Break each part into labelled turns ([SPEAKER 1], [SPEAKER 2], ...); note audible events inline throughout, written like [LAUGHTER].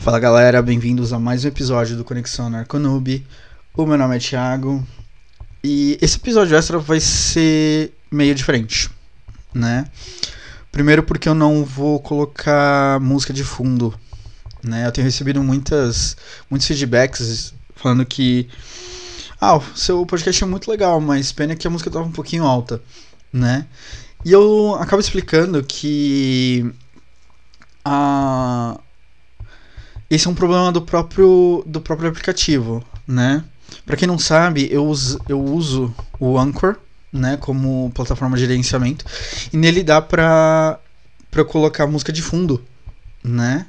[SPEAKER 1] Fala galera, bem-vindos a mais um episódio do Conexão Narconoob. O meu nome é Thiago e esse episódio extra vai ser meio diferente, né? Primeiro porque eu não vou colocar música de fundo, né? Eu tenho recebido muitas, muitos feedbacks falando que ah, o seu podcast é muito legal, mas pena que a música tava um pouquinho alta, né? E eu acabo explicando que a esse é um problema do próprio, do próprio aplicativo, né? Para quem não sabe, eu uso, eu uso o Anchor, né, como plataforma de gerenciamento, e nele dá pra eu colocar música de fundo, né?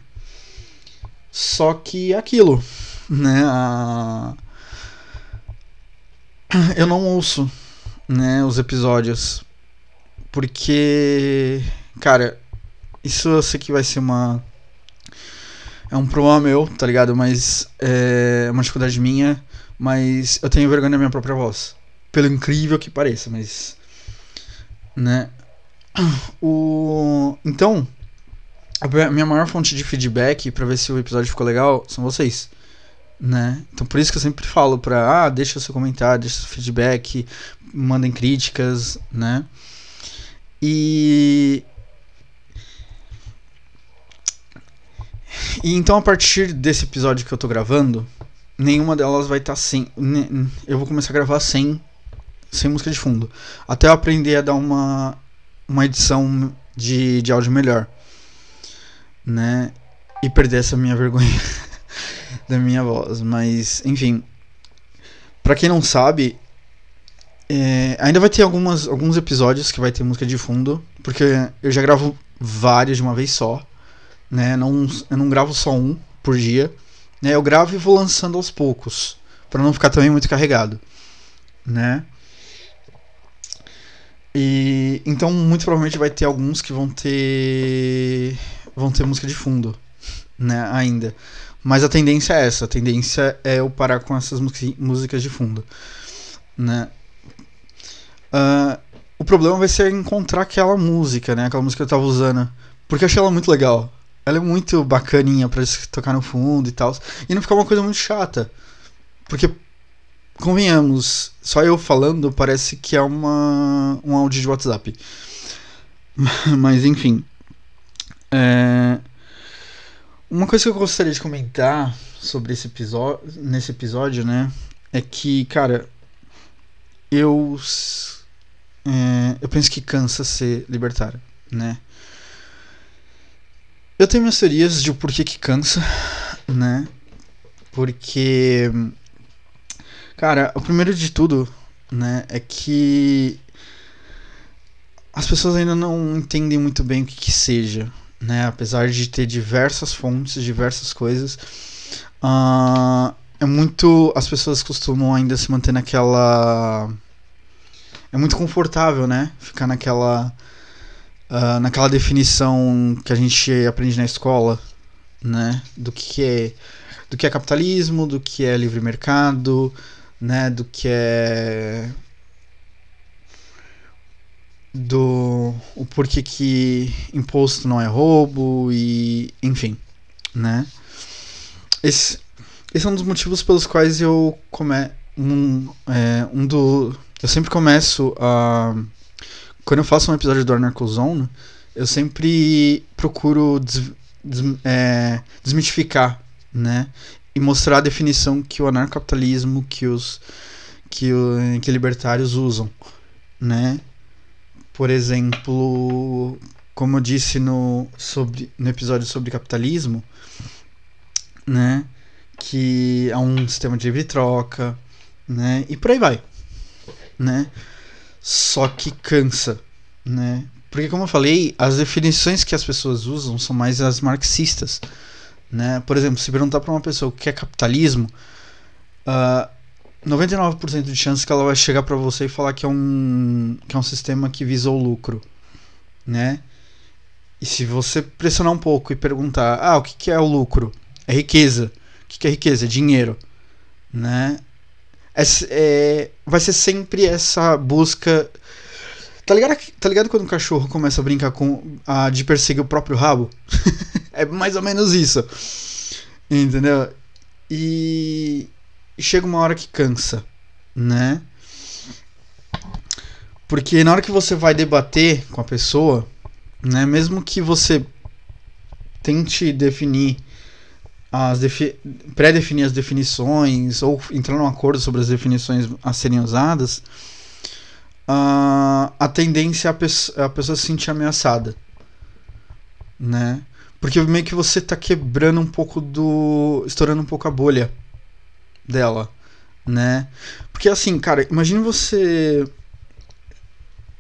[SPEAKER 1] Só que é aquilo, né? A... Eu não ouço, né, os episódios, porque, cara, isso eu sei que vai ser uma é um problema meu, tá ligado? Mas é uma dificuldade minha, mas eu tenho vergonha da minha própria voz. Pelo incrível que pareça, mas. Né? O. Então. A minha maior fonte de feedback para ver se o episódio ficou legal são vocês. Né? Então por isso que eu sempre falo pra. Ah, deixa seu comentário, deixa seu feedback, mandem críticas, né? E E então a partir desse episódio que eu tô gravando, nenhuma delas vai estar tá sem. Eu vou começar a gravar sem, sem música de fundo. Até eu aprender a dar uma, uma edição de, de áudio melhor. Né? E perder essa minha vergonha [LAUGHS] da minha voz. Mas, enfim. Pra quem não sabe, é, ainda vai ter algumas, alguns episódios que vai ter música de fundo. Porque eu já gravo vários de uma vez só né? Não, eu não gravo só um por dia, né? Eu gravo e vou lançando aos poucos, para não ficar também muito carregado, né? E então muito provavelmente vai ter alguns que vão ter vão ter música de fundo, né, ainda. Mas a tendência é essa, a tendência é eu parar com essas músicas de fundo, né? Uh, o problema vai ser encontrar aquela música, né, aquela música que eu tava usando, porque eu achei ela muito legal, ela é muito bacaninha para tocar no fundo e tal. E não ficar uma coisa muito chata. Porque, convenhamos, só eu falando parece que é uma, um áudio de WhatsApp. [LAUGHS] Mas, enfim. É... Uma coisa que eu gostaria de comentar sobre esse episódio, nesse episódio, né, é que, cara, eu é, eu penso que cansa ser libertário, né? Eu tenho minhas teorias de por que que cansa, né? Porque cara, o primeiro de tudo, né, é que as pessoas ainda não entendem muito bem o que que seja, né? Apesar de ter diversas fontes, diversas coisas, uh, é muito as pessoas costumam ainda se manter naquela é muito confortável, né? Ficar naquela uh, naquela definição que a gente aprende na escola, né, do que é do que é capitalismo, do que é livre mercado, né, do que é do o porquê que imposto não é roubo e enfim, né? Esse, esse é um dos motivos pelos quais eu come um, é, um do eu sempre começo a quando eu faço um episódio do Anarcozone, eu sempre procuro des, des, é, desmitificar, né? E mostrar a definição que o anarcapitalismo, que os que, o, que libertários usam, né? Por exemplo, como eu disse no, sobre, no episódio sobre capitalismo, né? Que é um sistema de livre troca, né? E por aí vai, né? Só que cansa, né? Porque como eu falei, as definições que as pessoas usam são mais as marxistas, né? Por exemplo, se perguntar para uma pessoa o que é capitalismo, uh, 99% de chance que ela vai chegar para você e falar que é um que é um sistema que visa o lucro, né? E se você pressionar um pouco e perguntar, ah, o que, que é o lucro? É riqueza. O que, que é riqueza? É dinheiro, né? É, é, vai ser sempre essa busca. Tá ligado, tá ligado quando um cachorro começa a brincar com. A, de perseguir o próprio rabo? [LAUGHS] é mais ou menos isso. Entendeu? E chega uma hora que cansa, né? Porque na hora que você vai debater com a pessoa, né, mesmo que você tente definir pré-definir as definições ou entrar num acordo sobre as definições a serem usadas, uh, a tendência é a, pe a pessoa se sentir ameaçada, né? Porque meio que você tá quebrando um pouco do. estourando um pouco a bolha dela, né? Porque assim, cara, imagine você.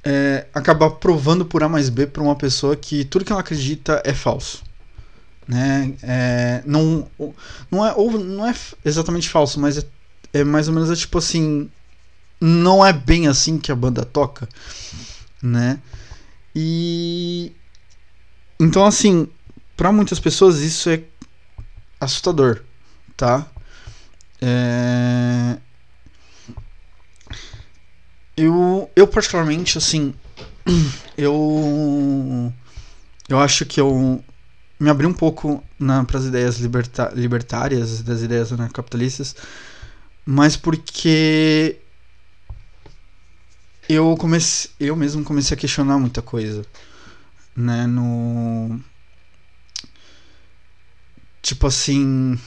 [SPEAKER 1] É, acabar provando por A mais B pra uma pessoa que tudo que ela acredita é falso. Né? É, não, não, é, ou não é exatamente falso, mas é, é mais ou menos é tipo assim. Não é bem assim que a banda toca, né? E. Então, assim, para muitas pessoas isso é assustador, tá? É... Eu, eu particularmente, assim, [CLEARS THROAT] eu eu acho que eu me abri um pouco para as ideias liberta, libertárias, das ideias anarcapitalistas, mas porque eu comecei, eu mesmo comecei a questionar muita coisa, né, no tipo assim,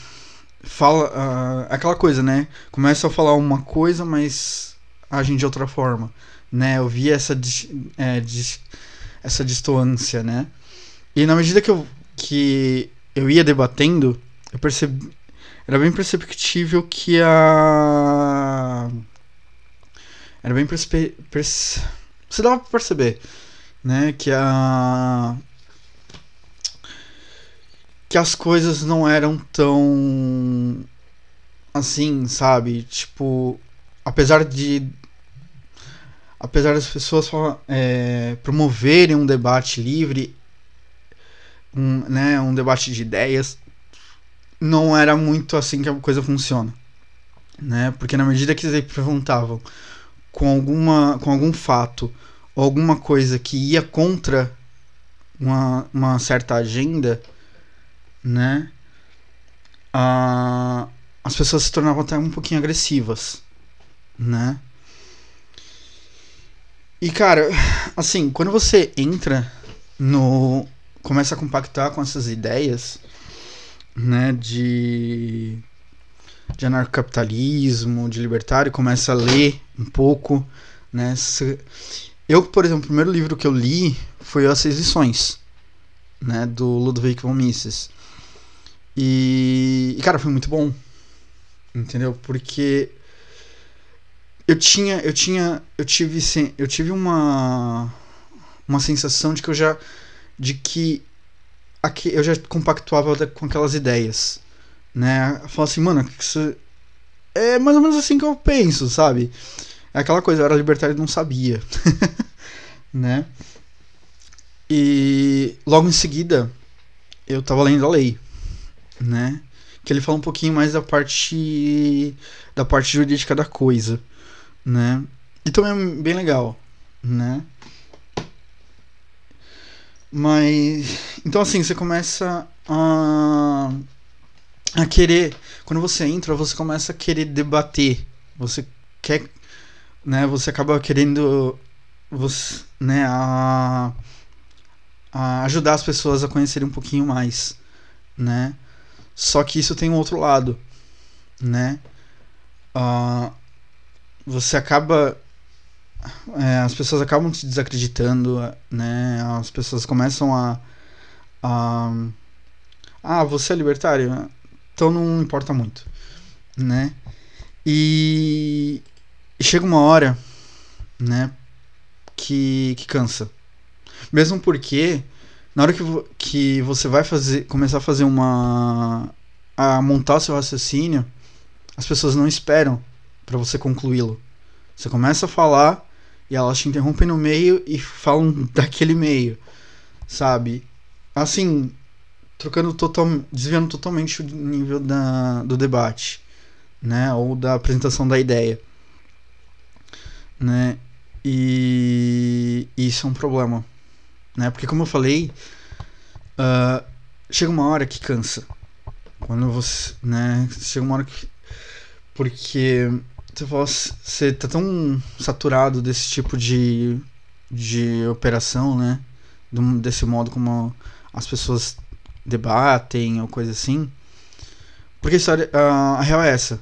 [SPEAKER 1] fala uh, aquela coisa, né? Começa a falar uma coisa, mas agem de outra forma, né? Eu vi essa é, essa distância, né? E na medida que eu que eu ia debatendo, eu percebi era bem perceptível que a era bem perce... Perce... você dava para perceber, né, que a que as coisas não eram tão assim, sabe? Tipo, apesar de apesar das pessoas é, promoverem um debate livre, um, né, um debate de ideias, não era muito assim que a coisa funciona, né? Porque na medida que eles perguntavam com alguma com algum fato ou alguma coisa que ia contra uma, uma certa agenda, né? Ah, as pessoas se tornavam até um pouquinho agressivas, né? E cara, assim, quando você entra no. Começa a compactar com essas ideias, né, de. de anarcocapitalismo, de libertário, começa a ler um pouco, né? Eu, por exemplo, o primeiro livro que eu li foi As Seis Lições, né, do Ludwig von Mises. E, e, cara, foi muito bom. Entendeu? Porque eu tinha, eu tinha, eu tive, eu tive uma uma sensação de que eu já de que aqui eu já compactuava com aquelas ideias, né? Falar assim, mano, isso é mais ou menos assim que eu penso, sabe? É aquela coisa, eu era libertário e não sabia, [LAUGHS] né? E logo em seguida eu tava lendo a lei, né? Que ele fala um pouquinho mais da parte da parte jurídica da coisa, né? E também é bem legal, né? Mas então assim, você começa a a querer, quando você entra, você começa a querer debater. Você quer, né, você acaba querendo você, né, a, a ajudar as pessoas a conhecerem um pouquinho mais, né? Só que isso tem um outro lado, né? Uh, você acaba. É, as pessoas acabam te desacreditando, né? As pessoas começam a. a ah, você é libertário? Então não importa muito, né? E, e chega uma hora, né? Que, que cansa. Mesmo porque na hora que, que você vai fazer, começar a fazer uma. a montar seu raciocínio, as pessoas não esperam para você concluí-lo. Você começa a falar e elas te interrompem no meio e falam [LAUGHS] daquele meio, sabe? Assim, trocando total, desviando totalmente o nível da, do debate, né? Ou da apresentação da ideia, né? E isso é um problema né? Porque como eu falei, uh, chega uma hora que cansa, Quando você, né, chega uma hora que porque você tá tão saturado desse tipo de de operação, né? Desse modo como as pessoas debatem ou coisa assim. Porque a, a, a real é essa.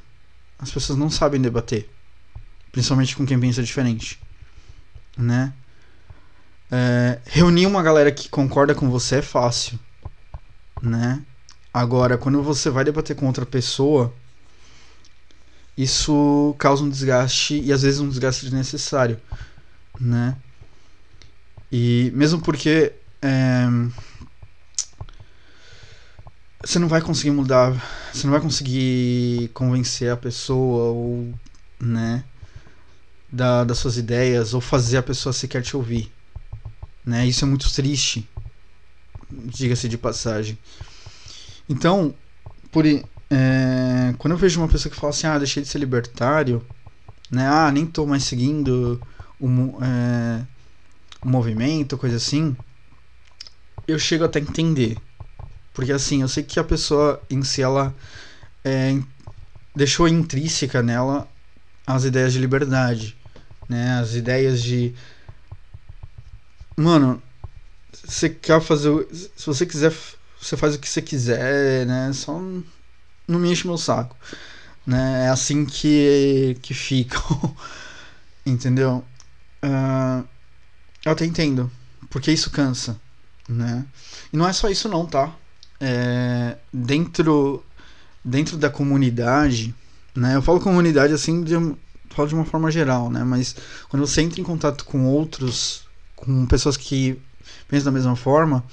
[SPEAKER 1] As pessoas não sabem debater. Principalmente com quem pensa diferente. Né? É, reunir uma galera que concorda com você é fácil. Né? Agora, quando você vai debater com outra pessoa, isso causa um desgaste e às vezes um desgaste desnecessário, né? E mesmo porque é, você não vai conseguir mudar, você não vai conseguir convencer a pessoa ou, né, da, das suas ideias ou fazer a pessoa sequer te ouvir, né? Isso é muito triste, diga-se de passagem. Então, por é, quando eu vejo uma pessoa que fala assim, ah, deixei de ser libertário, né? Ah, nem tô mais seguindo o, é, o movimento, coisa assim, eu chego até a entender porque assim, eu sei que a pessoa em si, ela é, deixou intrínseca nela as ideias de liberdade, né? As ideias de. Mano, você quer fazer. Se você quiser, você faz o que você quiser, né? Só não me enche meu saco. Né? É assim que, que ficam. [LAUGHS] Entendeu? Uh, eu até entendo. Porque isso cansa. Né? E não é só isso não, tá? é, dentro, dentro da comunidade, né? Eu falo comunidade assim, de, falo de uma forma geral, né? Mas quando você entra em contato com outros, com pessoas que pensam da mesma forma,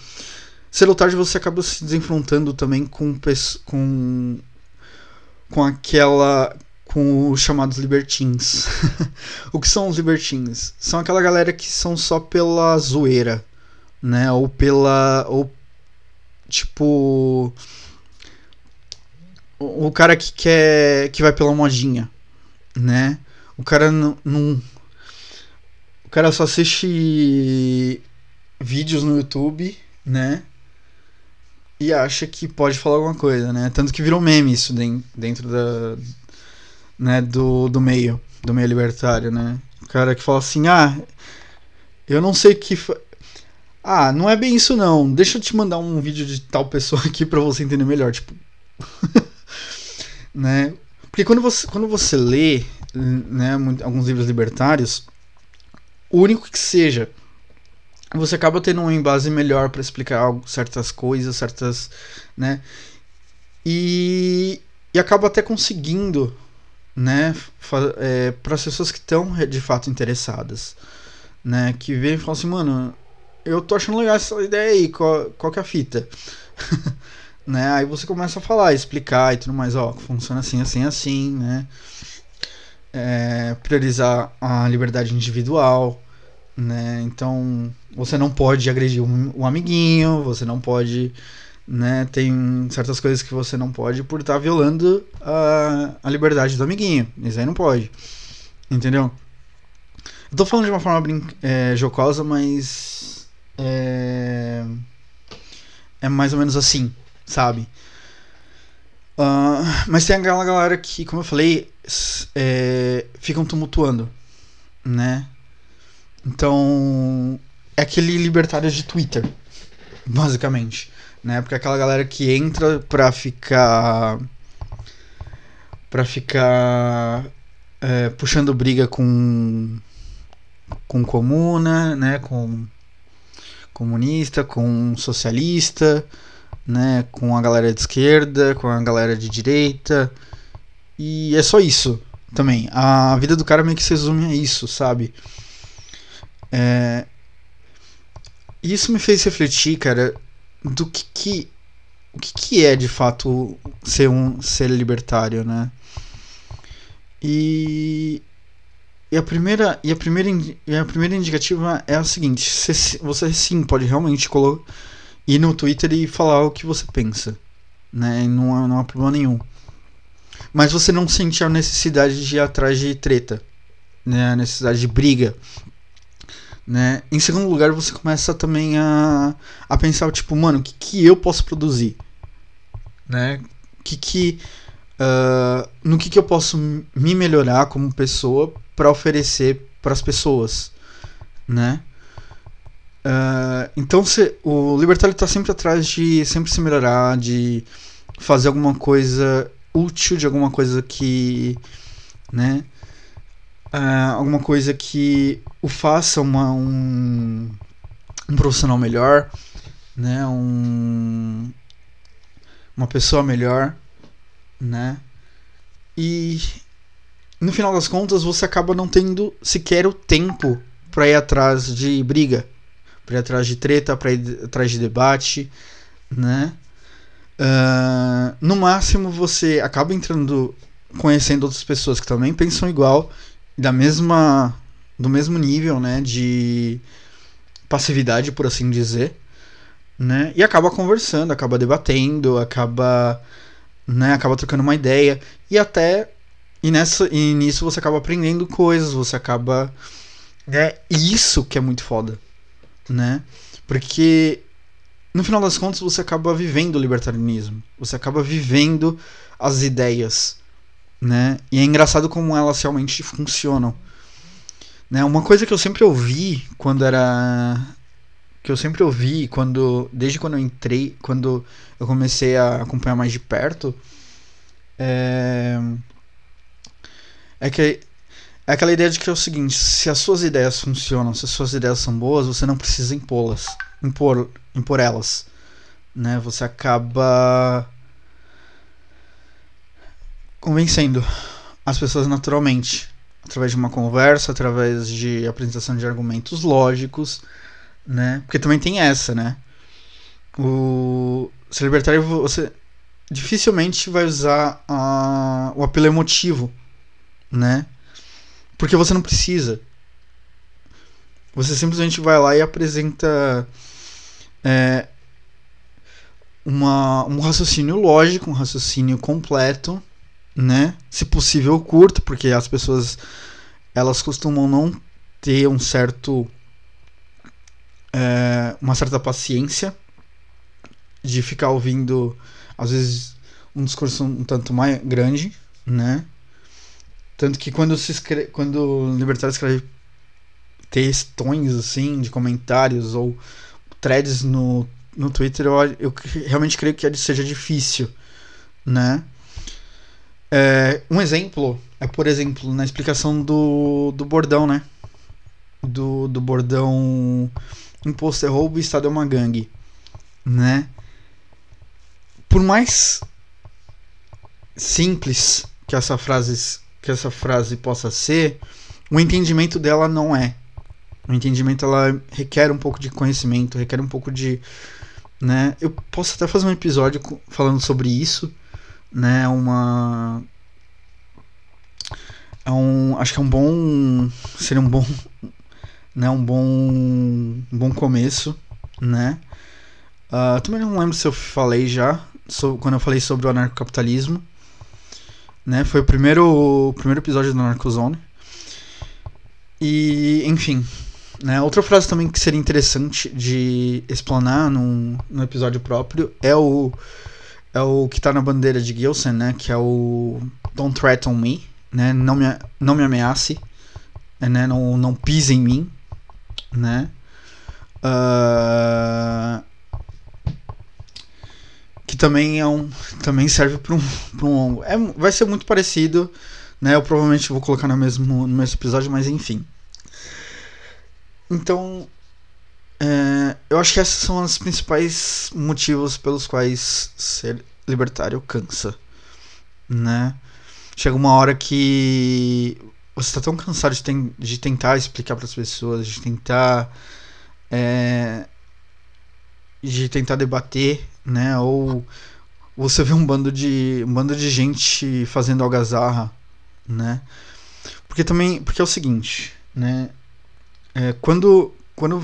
[SPEAKER 1] cedo ou tarde você acaba se desenfrontando também com, com, com aquela com os chamados libertins. [LAUGHS] o que são os libertins? São aquela galera que são só pela zoeira, né? Ou pela ou Tipo. O, o cara que quer. que vai pela modinha, né? O cara não. O cara só assiste vídeos no YouTube, né? E acha que pode falar alguma coisa, né? Tanto que virou meme isso dentro da. né, do, do meio, do meio libertário, né? O cara que fala assim, ah, eu não sei que. Ah, não é bem isso não. Deixa eu te mandar um vídeo de tal pessoa [LAUGHS] aqui para você entender melhor, tipo. [LAUGHS] né? Porque quando você, quando você lê, né, alguns livros libertários, o único que seja, você acaba tendo um embase melhor para explicar algo, certas coisas, certas, né? E, e acaba até conseguindo, né, é, para as pessoas que estão de fato interessadas, né, que vêm e falam assim, mano, eu tô achando legal essa ideia aí, qual, qual que é a fita? [LAUGHS] né? Aí você começa a falar, explicar e tudo mais, ó, funciona assim, assim, assim, né? É, priorizar a liberdade individual, né? Então, você não pode agredir um, um amiguinho, você não pode, né? Tem certas coisas que você não pode por estar tá violando a, a liberdade do amiguinho. Isso aí não pode. Entendeu? Eu tô falando de uma forma é, jocosa, mas é, é mais ou menos assim, sabe? Uh, mas tem aquela galera que, como eu falei, é, ficam tumultuando, né? Então, é aquele libertário de Twitter, basicamente, né? Porque é aquela galera que entra pra ficar. pra ficar. É, puxando briga com. com comuna, né? Com comunista, com socialista, né, com a galera de esquerda, com a galera de direita. E é só isso também. A vida do cara meio que se resume a isso, sabe? É... Isso me fez refletir, cara, do que, que o que, que é de fato ser um ser libertário, né? E e a primeira, e a primeira, e a primeira indicativa é a seguinte: você, você sim pode realmente ir no Twitter e falar o que você pensa, né? Não não há problema nenhum. Mas você não sente a necessidade de ir atrás de treta, né? A necessidade de briga, né? Em segundo lugar, você começa também a, a pensar tipo, mano, o que, que eu posso produzir, né? Que que uh, no que que eu posso me melhorar como pessoa para oferecer para as pessoas, né? Uh, então se, o libertário está sempre atrás de sempre se melhorar, de fazer alguma coisa útil, de alguma coisa que, né? Uh, alguma coisa que o faça uma, um, um profissional melhor, né? Um, uma pessoa melhor, né? E no final das contas você acaba não tendo sequer o tempo para ir atrás de briga, para ir atrás de treta, para ir atrás de debate, né? Uh, no máximo você acaba entrando, conhecendo outras pessoas que também pensam igual, da mesma, do mesmo nível, né, de passividade, por assim dizer, né? E acaba conversando, acaba debatendo, acaba, né, acaba trocando uma ideia e até e nessa e nisso você acaba aprendendo coisas, você acaba né, isso que é muito foda, né? Porque no final das contas você acaba vivendo o libertarianismo, você acaba vivendo as ideias, né? E é engraçado como elas realmente funcionam. Né? Uma coisa que eu sempre ouvi quando era que eu sempre ouvi quando desde quando eu entrei, quando eu comecei a acompanhar mais de perto, é, é que é aquela ideia de que é o seguinte, se as suas ideias funcionam, se as suas ideias são boas, você não precisa impô-las, impor, impor elas, né? Você acaba convencendo as pessoas naturalmente, através de uma conversa, através de apresentação de argumentos lógicos, né? Porque também tem essa, né? O ser libertário você dificilmente vai usar a, o apelo emotivo, né? Porque você não precisa. Você simplesmente vai lá e apresenta é, uma, um raciocínio lógico, um raciocínio completo, né? Se possível curto, porque as pessoas elas costumam não ter um certo é, uma certa paciência de ficar ouvindo às vezes um discurso um tanto mais grande, né? Tanto que quando se escreve, quando o libertário escreve textões assim de comentários ou threads no, no Twitter, eu, eu realmente creio que seja difícil, né? É, um exemplo é, por exemplo, na explicação do, do bordão, né? Do, do bordão imposto é roubo e Estado é uma gangue, né? Por mais simples que essa frase que essa frase possa ser, o entendimento dela não é. O entendimento ela requer um pouco de conhecimento, requer um pouco de, né? Eu posso até fazer um episódio falando sobre isso, né? Uma é um, acho que é um bom, seria um bom, né? Um bom, um bom começo, né? Uh, também não lembro se eu falei já, sobre, quando eu falei sobre o anarcocapitalismo, né? Foi o primeiro, o primeiro episódio do Narcozone. E, enfim, né? Outra frase também que seria interessante de explanar num, num episódio próprio é o é o que tá na bandeira de Gilson, né? Que é o Don't Threaten Me, né? Não me, não me ameace, né? Não, não pise em mim, né? Uh, que também é um também serve para um, pra um é, vai ser muito parecido né eu provavelmente vou colocar no mesmo no mesmo episódio mas enfim então eu acho que esses são os principais motivos pelos quais ser libertário cansa né chega uma hora que você está tão cansado de, ten de tentar explicar para as pessoas de tentar é, de tentar debater né? Ou você vê um bando de um bando de gente fazendo algazarra, né? Porque também, porque é o seguinte, né? É, quando quando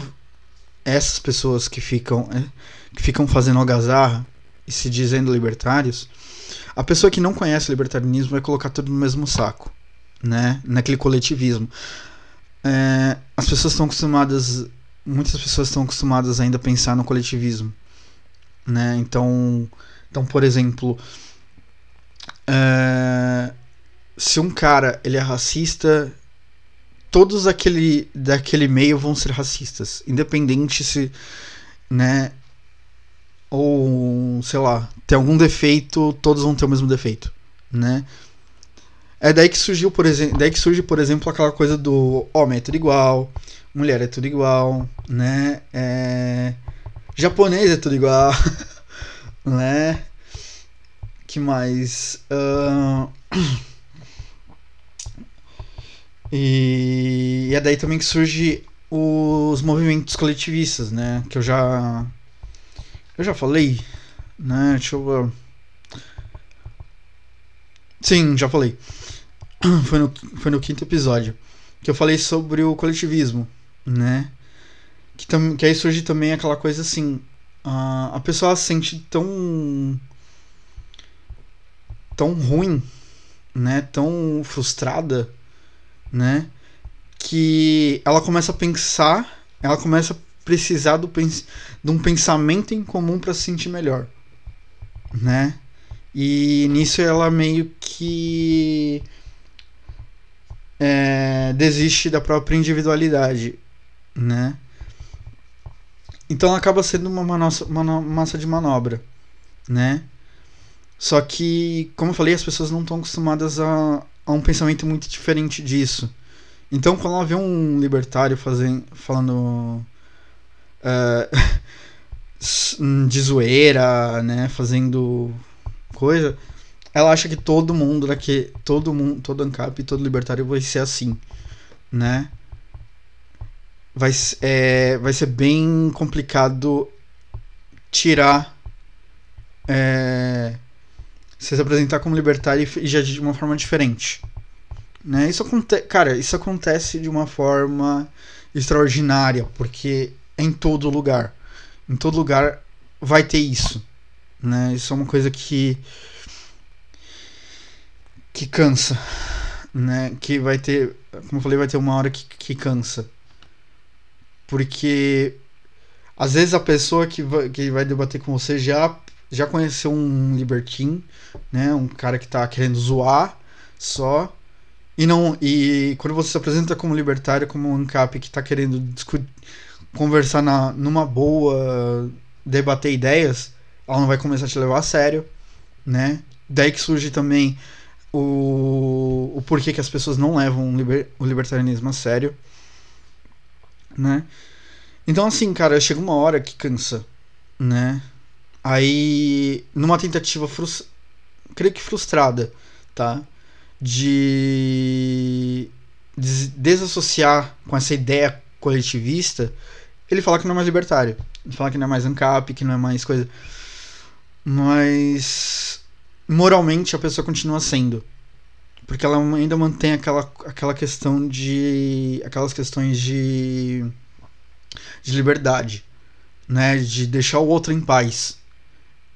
[SPEAKER 1] essas pessoas que ficam é, que ficam fazendo algazarra e se dizendo libertários, a pessoa que não conhece o libertarianismo vai colocar tudo no mesmo saco, né? Naquele coletivismo. É, as pessoas estão acostumadas, muitas pessoas estão acostumadas ainda a pensar no coletivismo, né? Então, então por exemplo, é, se um cara ele é racista, todos aquele, daquele meio vão ser racistas, independente se, né, ou sei lá, tem algum defeito, todos vão ter o mesmo defeito, né? É daí que surgiu, por exemplo, daí que surge, por exemplo, aquela coisa do homem é tudo igual, mulher é tudo igual, né? É... Japonês é tudo igual, [LAUGHS] né? Que mais? Uh... E... e é daí também que surge os movimentos coletivistas, né? Que eu já eu já falei, né? Deixa eu Sim, já falei. [CLEARS THROAT] Foi no, foi no quinto episódio. Que eu falei sobre o coletivismo, né? Que, tam, que aí surge também aquela coisa assim. Uh, a pessoa se sente tão. tão ruim, né? Tão frustrada, né? Que ela começa a pensar, ela começa a precisar do, de um pensamento em comum para se sentir melhor, né? E nisso ela meio que é, desiste da própria individualidade, né? Então acaba sendo uma, uma massa de manobra, né? Só que, como eu falei, as pessoas não estão acostumadas a, a um pensamento muito diferente disso. Então, quando ela vê um libertário fazendo, falando uh, [LAUGHS] de zoeira, né, fazendo coisa, ela acha que todo mundo daqui, todo mundo, todo ANCAP, todo libertário vai ser assim, né? Vai, é, vai ser bem complicado tirar é, se apresentar como libertário e já de uma forma diferente. Né? Isso acontece, cara, isso acontece de uma forma extraordinária, porque é em todo lugar. Em todo lugar vai ter isso. Né? Isso é uma coisa que que cansa, né? Que vai ter, como eu falei, vai ter uma hora que, que cansa. Porque às vezes a pessoa que vai, que vai debater com você já já conheceu um libertino, né? Um cara que tá querendo zoar só. E não e quando você se apresenta como libertário, como um ANCAP que tá querendo conversar na, numa boa, debater ideias, ela não vai começar a te levar a sério, né? Daí que surge também o, o porquê que as pessoas não levam o, liber, o libertarianismo a sério, né? Então, assim, cara, chega uma hora que cansa, né? Aí, numa tentativa, frust... creio que frustrada, tá? De desassociar com essa ideia coletivista, ele fala que não é mais libertário. Ele fala que não é mais ANCAP, que não é mais coisa. Mas moralmente a pessoa continua sendo. Porque ela ainda mantém aquela, aquela questão de. aquelas questões de. de liberdade. Né? De deixar o outro em paz.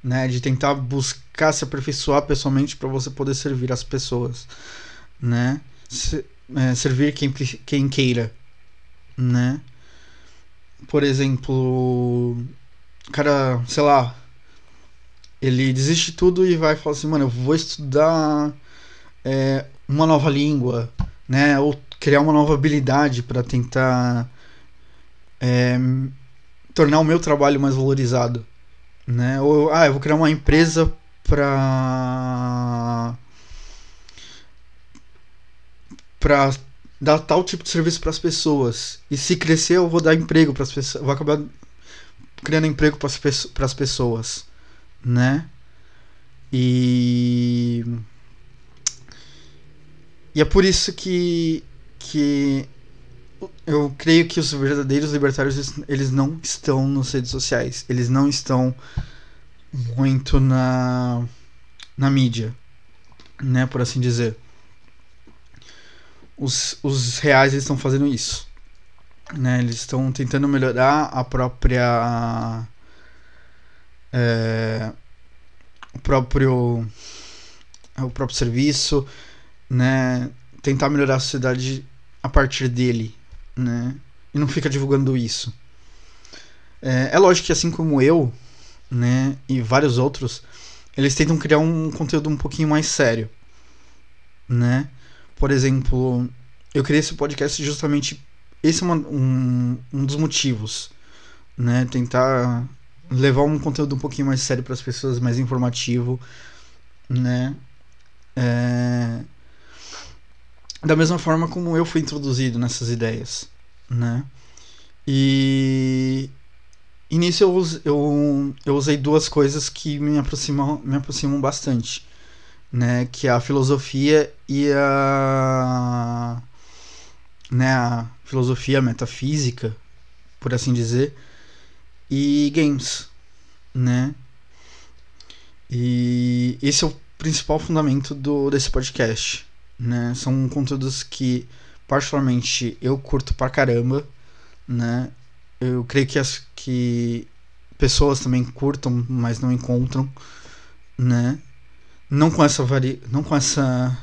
[SPEAKER 1] Né? De tentar buscar se aperfeiçoar pessoalmente para você poder servir as pessoas. Né? Se, é, servir quem, quem queira. Né? Por exemplo. Cara, sei lá, ele desiste tudo e vai falar assim, mano, eu vou estudar é, uma nova língua, né? Ou criar uma nova habilidade para tentar é, tornar o meu trabalho mais valorizado, né? Ou ah, eu vou criar uma empresa para para dar tal tipo de serviço para as pessoas. E se crescer, eu vou dar emprego para as pessoas, vou acabar criando emprego para as pessoas né? E e é por isso que que eu creio que os verdadeiros libertários eles não estão nas redes sociais, eles não estão muito na na mídia, né, por assim dizer. Os, os reais estão fazendo isso. Né, eles estão tentando melhorar a própria é, o próprio o próprio serviço, né? Tentar melhorar a sociedade a partir dele, né? E não fica divulgando isso. É, é lógico que assim como eu, né, e vários outros, eles tentam criar um conteúdo um pouquinho mais sério, né? Por exemplo, eu criei esse podcast justamente esse é uma, um, um dos motivos, né? Tentar levar um conteúdo um pouquinho mais sério para as pessoas, mais informativo, né? É... Da mesma forma como eu fui introduzido nessas ideias, né? E, e nisso eu, eu, eu usei duas coisas que me aproximam, me aproximam bastante, né? Que é a filosofia e a né, a filosofia metafísica, por assim dizer, e games, né? E esse é o principal fundamento do desse podcast, né? São conteúdos que particularmente eu curto pra caramba, né? Eu creio que as que pessoas também curtam, mas não encontram, né? Não com essa vari... não com essa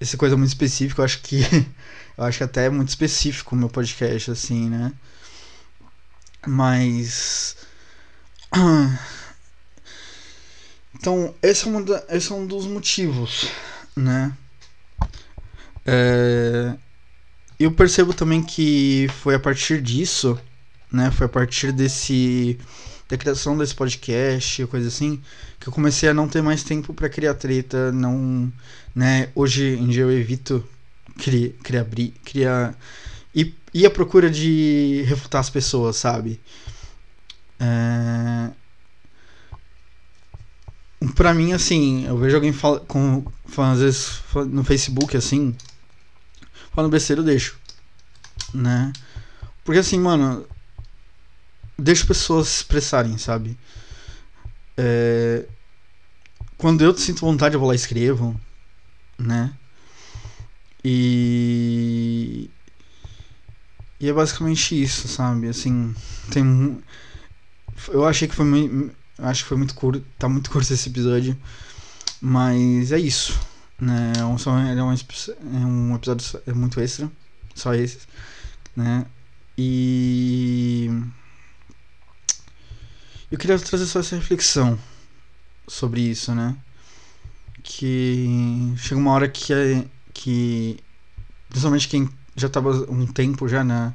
[SPEAKER 1] essa coisa muito específica, eu acho que [LAUGHS] eu acho que até é muito específico o meu podcast assim, né? Mas [CLEARS THROAT] então, esse é, da, esse é um dos motivos, né? É, eu percebo também que foi a partir disso, né? Foi a partir desse da criação desse podcast, coisa assim, que eu comecei a não ter mais tempo para criar treta, não, né? Hoje em dia eu evito criar, criar, criar e ir à procura de refutar as pessoas, sabe? É... Pra mim, assim, eu vejo alguém fala, com, às vezes no Facebook, assim, falando besteira, eu deixo, né? Porque assim, mano, deixo pessoas se expressarem, sabe? É, quando eu sinto vontade, eu vou lá e escrevo, né? E. E é basicamente isso, sabe? Assim, tem. Eu achei que foi. Acho que foi muito curto. Tá muito curto esse episódio. Mas é isso. Né? É um, é um, é um episódio é muito extra. Só esse. Né? E. Eu queria trazer só essa reflexão sobre isso, né? Que chega uma hora que, é, que principalmente quem já estava um tempo já na,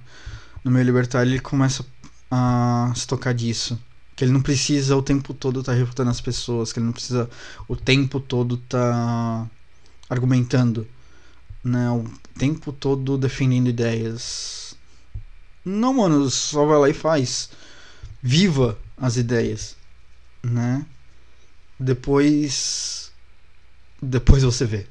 [SPEAKER 1] no meio libertário, ele começa a se tocar disso. Que ele não precisa o tempo todo estar tá refutando as pessoas, que ele não precisa o tempo todo estar tá argumentando, né? O tempo todo defendendo ideias. Não, mano, só vai lá e faz. Viva as ideias, né? Depois depois você vê,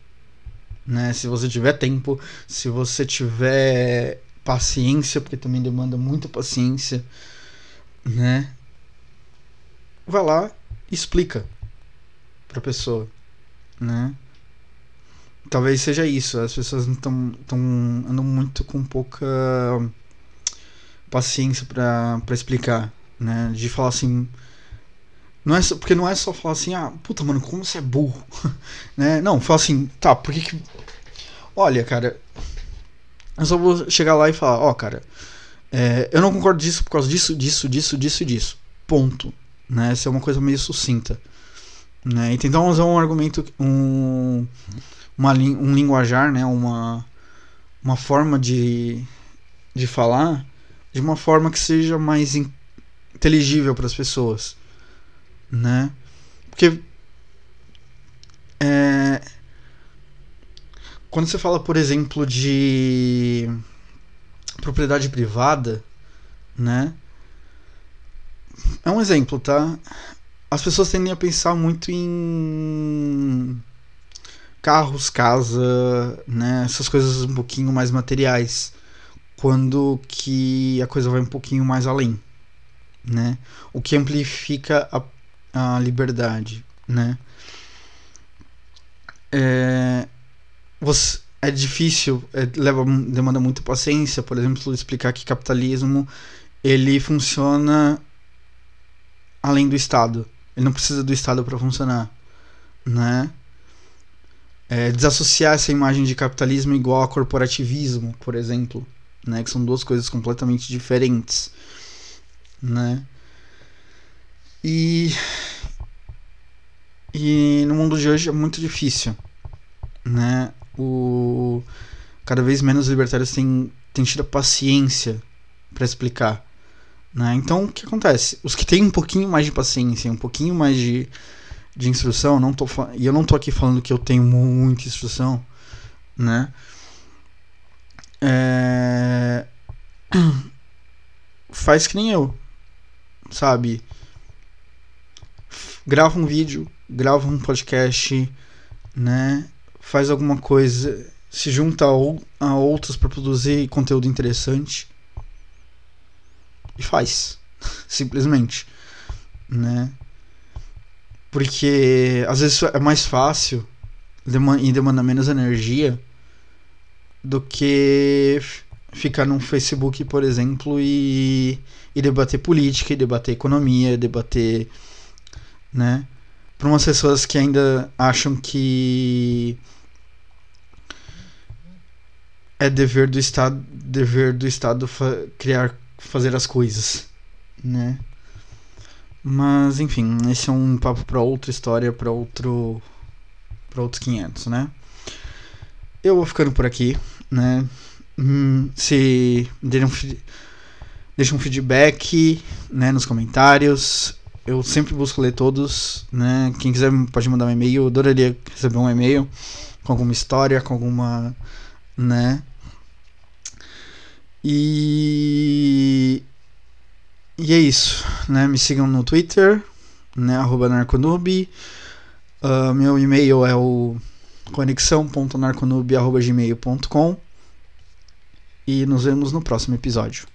[SPEAKER 1] né? Se você tiver tempo, se você tiver paciência, porque também demanda muita paciência, né? Vai lá explica pra pessoa, né? Talvez seja isso, as pessoas não tão, andam muito com pouca paciência para explicar, né? De falar assim. Não é só, porque não é só falar assim, ah, puta, mano, como você é burro, [LAUGHS] né? Não, fala assim, tá, por que que. Olha, cara, eu só vou chegar lá e falar, ó, oh, cara, é, eu não concordo disso por causa disso, disso, disso, disso disso. Ponto. Né? Essa é uma coisa meio sucinta. Né? E tentar usar um argumento, um, uma, um linguajar, né? uma, uma forma de, de falar de uma forma que seja mais inteligível para as pessoas, né? Porque é, quando você fala, por exemplo, de propriedade privada, né? É um exemplo, tá? As pessoas tendem a pensar muito em carros, casa, né? Essas coisas um pouquinho mais materiais, quando que a coisa vai um pouquinho mais além né? O que amplifica a, a liberdade, né? É, você, é difícil, é, leva, demanda muita paciência, por exemplo, explicar que capitalismo ele funciona além do Estado. Ele não precisa do Estado para funcionar, né? É, desassociar essa imagem de capitalismo igual a corporativismo, por exemplo, né? Que são duas coisas completamente diferentes né? E E no mundo de hoje é muito difícil, né? O cada vez menos libertários têm, têm tido a paciência para explicar, né? Então o que acontece? Os que têm um pouquinho mais de paciência, um pouquinho mais de, de instrução, não tô e eu não tô aqui falando que eu tenho muita instrução, né? É... [CLEARS THROAT] Faz que nem eu, sabe? Grava um vídeo, grava um podcast, né? Faz alguma coisa, se junta a, a outros para produzir conteúdo interessante e faz, [LAUGHS] simplesmente, né? Porque às vezes é mais fácil e demanda menos energia do que ficar num Facebook, por exemplo, e, e debater política, e debater economia, debater, né? Para umas pessoas que ainda acham que é dever do Estado, dever do Estado fa criar, fazer as coisas, né? Mas enfim, esse é um papo para outra história, para outro para outros 500, né? Eu vou ficando por aqui, né? Hum, se um, deixa um feedback, né, nos comentários. Eu sempre busco ler todos, né? Quem quiser pode mandar um e-mail, eu adoraria receber um e-mail com alguma história, com alguma, né? E e é isso, né? Me sigam no Twitter, né? Arroba narconoob. Uh, meu e-mail é o conexão.narconoob.gmail.com e nos vemos no próximo episódio.